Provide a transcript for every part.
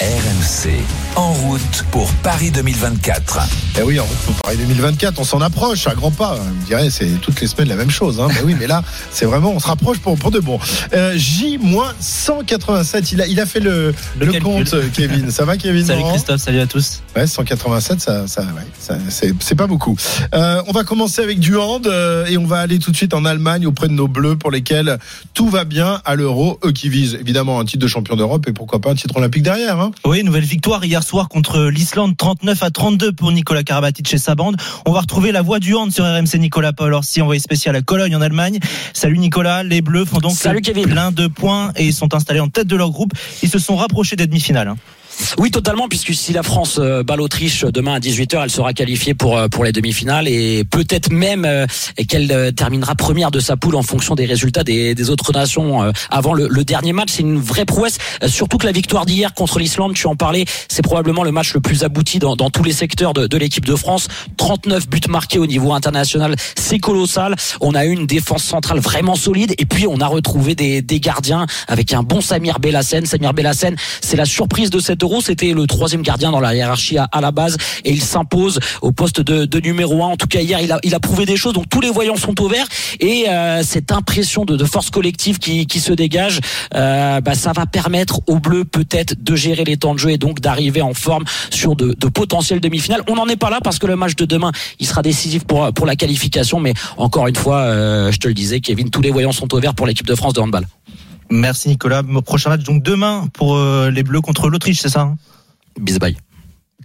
RMC, en route pour Paris 2024. Eh oui, en route pour Paris 2024, on s'en approche à grands pas. Je me dirais, c'est toutes les semaines la même chose. Hein. Mais oui, mais là, c'est vraiment, on se rapproche pour, pour de bon. Euh, J-187, il a, il a fait le, Le le, calcul. compte, euh, Kevin. Ça va, Kevin Salut Christophe, salut à tous. Ouais, 187, ça, ça, ouais, ça c'est, c'est pas beaucoup. Euh, on va commencer avec du hand euh, et on va aller tout de suite en Allemagne auprès de nos bleus pour lesquels tout va bien à l'Euro, eux qui visent évidemment un titre de champion d'Europe et pourquoi pas un titre olympique derrière. Hein. Oui, nouvelle victoire hier soir contre l'Islande, 39 à 32 pour Nicolas Karabatic et sa bande. On va retrouver la voix du hand sur RMC Nicolas Paul Orsi, envoyé spécial à Cologne en Allemagne. Salut Nicolas, les Bleus font donc Salut Kevin. plein de points et sont installés en tête de leur groupe. Ils se sont rapprochés des demi-finales. Oui, totalement, puisque si la France euh, bat l'Autriche demain à 18h, elle sera qualifiée pour euh, pour les demi-finales et peut-être même euh, qu'elle terminera première de sa poule en fonction des résultats des, des autres nations avant le, le dernier match. C'est une vraie prouesse, surtout que la victoire d'hier contre l'Islande, tu en parlais, c'est probablement le match le plus abouti dans, dans tous les secteurs de, de l'équipe de France. 39 buts marqués au niveau international, c'est colossal. On a eu une défense centrale vraiment solide et puis on a retrouvé des, des gardiens avec un bon Samir Bellassen. Samir Bellassen, c'est la surprise de cet C'était le troisième gardien dans la hiérarchie à, la base et il s'impose au poste de, numéro un. En tout cas, hier, il a, prouvé des choses. Donc tous les voyants sont au vert et euh, cette impression de, de force collective qui, qui se dégage, euh, bah, ça va permettre aux Bleus peut-être de gérer les temps de jeu et donc d'arriver en forme sur de, de potentielles demi-finales. On n'en est pas là parce que le match de demain, il sera décisif pour, pour la qualification. Mais encore une fois, euh, je te le disais, Kevin, tous les voyants sont au vert pour l'équipe de France de handball. Merci Nicolas. Prochain match donc demain pour euh, les Bleus contre l'Autriche, c'est ça hein? Bis bye.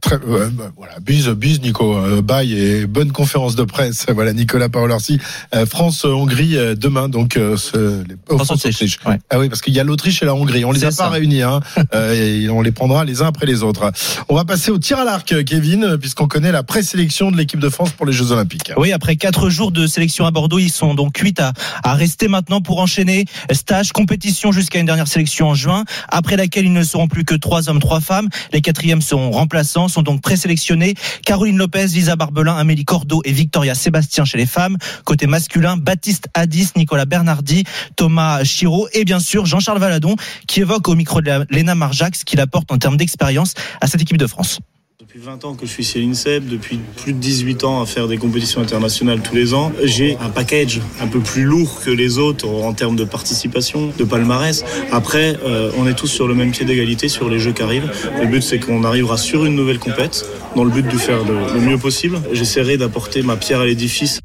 Très, ouais, bah, voilà, bise, bise, Nico. Euh, bye et bonne conférence de presse. Voilà, Nicolas Paolorsi. Euh, France-Hongrie euh, demain, donc euh, ce, les, oh, France-Autriche, ouais. Ah oui, parce qu'il y a l'Autriche et la Hongrie. On les a pas réunis, hein. Euh, et on les prendra les uns après les autres. On va passer au tir à l'arc, Kevin, puisqu'on connaît la présélection de l'équipe de France pour les Jeux Olympiques. Oui, après quatre jours de sélection à Bordeaux, ils sont donc huit à, à rester maintenant pour enchaîner stage, compétition jusqu'à une dernière sélection en juin, après laquelle ils ne seront plus que trois hommes, trois femmes. Les quatrièmes seront remplaçants, sont donc présélectionnés. Caroline Lopez, Lisa Barbelin, Amélie Cordeau et Victoria Sébastien chez les femmes. Côté masculin, Baptiste Hadis, Nicolas Bernardi, Thomas Chiraud et bien sûr Jean-Charles Valadon qui évoque au micro de Léna Marjac ce qu'il apporte en termes d'expérience à cette équipe de France. Depuis 20 ans que je suis chez l'INSEP, depuis plus de 18 ans à faire des compétitions internationales tous les ans, j'ai un package un peu plus lourd que les autres en termes de participation, de palmarès. Après, euh, on est tous sur le même pied d'égalité sur les jeux qui arrivent. Le but, c'est qu'on arrivera sur une nouvelle compète dans le but de faire le, le mieux possible. J'essaierai d'apporter ma pierre à l'édifice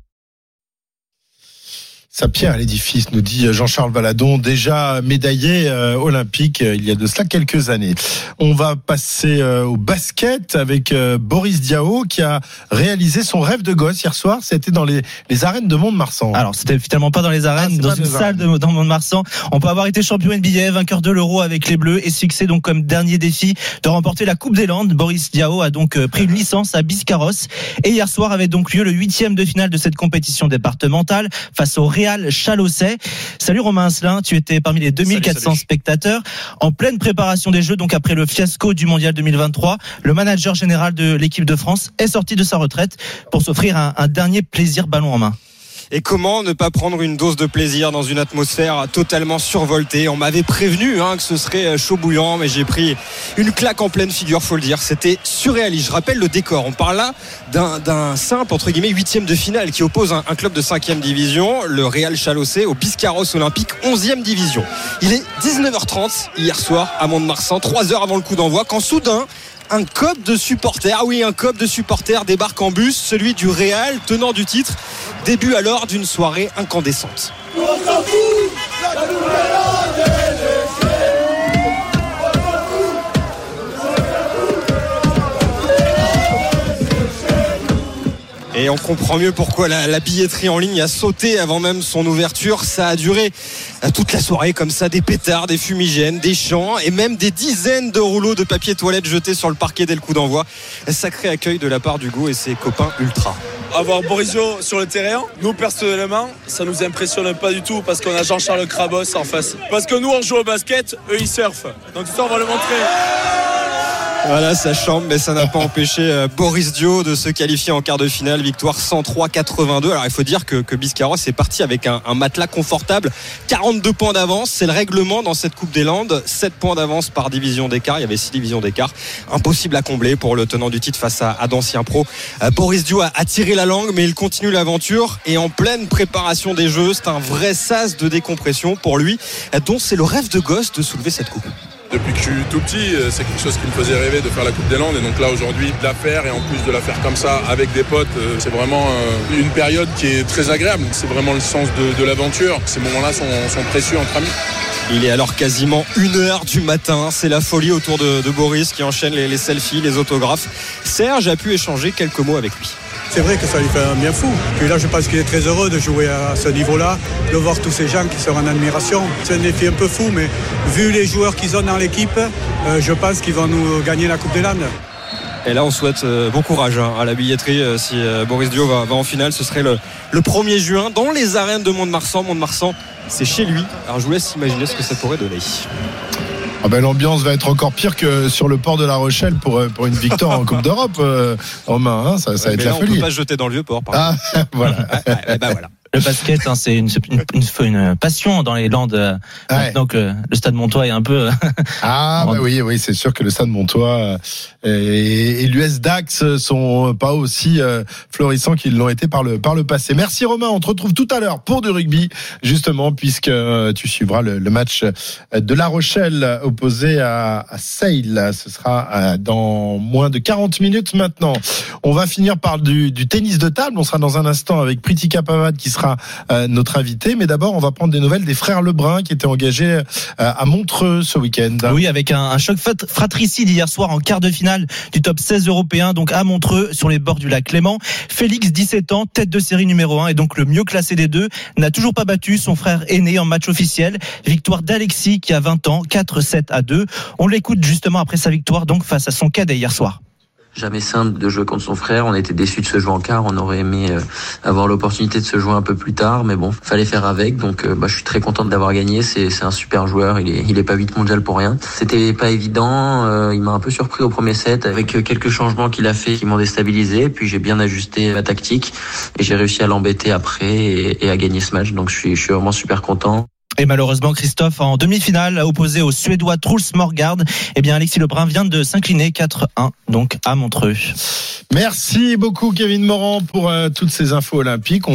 Sa pierre à l'édifice, nous dit Jean-Charles Valadon, déjà médaillé euh, olympique euh, il y a de cela quelques années. On va passer euh, au basket avec euh, Boris Diao qui a réalisé son rêve de gosse hier soir. C'était dans les, les arènes de Mont-de-Marsan. Alors, c'était finalement pas dans les arènes, Ah, dans une salle arènes. de, dans Mont-de-Marsan. On peut avoir été champion NBA, vainqueur de l'Euro avec les Bleus et fixer donc comme dernier défi de remporter la Coupe des Landes. Boris Diao a donc euh, pris une licence à Biscarrosse et hier soir avait donc lieu le huitième de finale de cette compétition départementale face au Real Chalosset. Salut Romain Asselin, tu étais parmi les 2400 spectateurs en pleine préparation des Jeux, donc après le fiasco du Mondial 2023. Le manager général de l'équipe de France est sorti de sa retraite pour s'offrir un, un dernier plaisir ballon en main. Et comment ne pas prendre une dose de plaisir dans une atmosphère totalement survoltée? On m'avait prévenu hein, que ce serait chaud bouillant, mais j'ai pris une claque en pleine figure, faut le dire. C'était surréaliste. Je rappelle le décor. On parle là d'un- simple entre guillemets huitième de finale qui oppose un, club de cinquième division, le Real Chalossé, au Biscarros Olympique, 11e division. Il est 19h30 hier soir à Mont-de-Marsan, 3 heures avant le coup d'envoi, quand soudain un cop de supporters, ah oui, un cop de supporters débarque en bus, celui du Real, tenant du titre. Début alors d'une soirée incandescente. Et on comprend mieux pourquoi la, billetterie en ligne a sauté avant même son ouverture. Ça a duré toute la soirée comme ça, des pétards, des fumigènes, des chants et même des dizaines de rouleaux de papier toilette jetés sur le parquet dès le coup d'envoi. Sacré accueil de la part d'Hugo et ses copains ultra. Avoir Borisio sur le terrain, nous personnellement, ça nous impressionne pas du tout parce qu'on a Jean-Charles Crabos en face. Parce que nous on joue au basket, eux ils surfent. Donc ça on va le montrer. Voilà, ça chambre, mais ça n'a pas empêché euh, Boris Dio de se qualifier en quart de finale. Victoire 103-82. Alors il faut dire que, Biscarros est parti avec un, un, matelas confortable. 42 points d'avance, c'est le règlement dans cette Coupe des Landes. 7 points d'avance par division d'écart. Il y avait 6 divisions d'écart. Impossible à combler pour le tenant du titre face à, à d'anciens pros. Euh, Boris Dio a, a, tiré la langue, mais il continue l'aventure. Et en pleine préparation des Jeux, c'est un vrai sas de décompression pour lui, dont c'est le rêve de gosse de soulever cette coupe. Depuis que je suis tout petit, c'est quelque chose qui me faisait rêver de faire la Coupe des Landes. Et donc là, aujourd'hui, de la faire et en plus de la faire comme ça avec des potes, c'est vraiment une période qui est très agréable. C'est vraiment le sens de, l'aventure. Ces moments-là sont, précieux entre amis. Il est alors quasiment une heure du matin. C'est la folie autour de, Boris qui enchaîne les, selfies, les autographes. Serge a pu échanger quelques mots avec lui. C'est vrai que ça lui fait un bien fou. Puis là, je pense qu'il est très heureux de jouer à ce niveau-là, de voir tous ces gens qui sont en admiration. C'est un défi un peu fou, mais vu les joueurs qu'ils ont dans l'équipe, euh, je pense qu'ils vont nous gagner la Coupe des Landes. Et là, on souhaite euh, bon courage hein, à la billetterie. Euh, si Boris Dio va, va, en finale, ce serait le, le 1er juin dans les arènes de Mont-de-Marsan. Mont-de-Marsan, c'est chez lui. Alors, je vous laisse imaginer ce que ça pourrait donner. Ah ben, L'ambiance va être encore pire que sur le port de La Rochelle pour, pour une victoire en Coupe d'Europe, euh, Romain. Hein, ça, ça ouais, va être là, la on folie. peut pas se jeter dans le vieux port. Par ah, voilà. ah, bah, voilà. Le basket, hein, c'est une, une, une, une, passion dans les Landes. Ouais. Maintenant que le Stade Montois est un peu. ah bah oui, oui, c'est sûr que le Stade Montois et, et l'US Dax sont pas aussi euh, florissants qu'ils l'ont été par le par le passé. Merci Romain. On te retrouve tout à l'heure pour du rugby, justement, puisque euh, tu suivras le, le, match de La Rochelle opposé à, à Sale. Ce sera euh, dans moins de 40 minutes maintenant. On va finir par du, du tennis de table. On sera dans un instant avec Pritika Pavad qui sera euh, notre invité. Mais d'abord, on va prendre des nouvelles des frères Lebrun qui étaient engagés euh, à Montreux ce week-end. Oui, avec un, un, choc fratricide hier soir en quart de finale du top 16 européen, donc à Montreux, sur les bords du lac Clément. Félix, 17 ans, tête de série numéro 1 et donc le mieux classé des deux, n'a toujours pas battu son frère aîné en match officiel. Victoire d'Alexis qui a 20 ans, 4-7 à 2. On l'écoute justement après sa victoire donc face à son cadet hier soir jamais simple de jouer contre son frère. On était déçus de se jouer en quart. On aurait aimé euh, avoir l'opportunité de se jouer un peu plus tard, mais bon, fallait faire avec. Donc, euh, bah, je suis très contente d'avoir gagné. C'est, un super joueur. Il est, il est pas 8 mondial pour rien. C'était pas évident. Euh, il m'a un peu surpris au premier set avec quelques changements qu'il a fait qui m'ont déstabilisé. Puis j'ai bien ajusté ma tactique et j'ai réussi à l'embêter après et, et à gagner ce match. Donc, je suis, je suis vraiment super content. Et malheureusement, Christophe, en demi-finale, opposé au Suédois Truls Morgard, eh bien, Alexis Lebrun vient de s'incliner 4-1, donc à Montreux. Merci beaucoup, Kevin Morand, pour euh, toutes ces infos olympiques.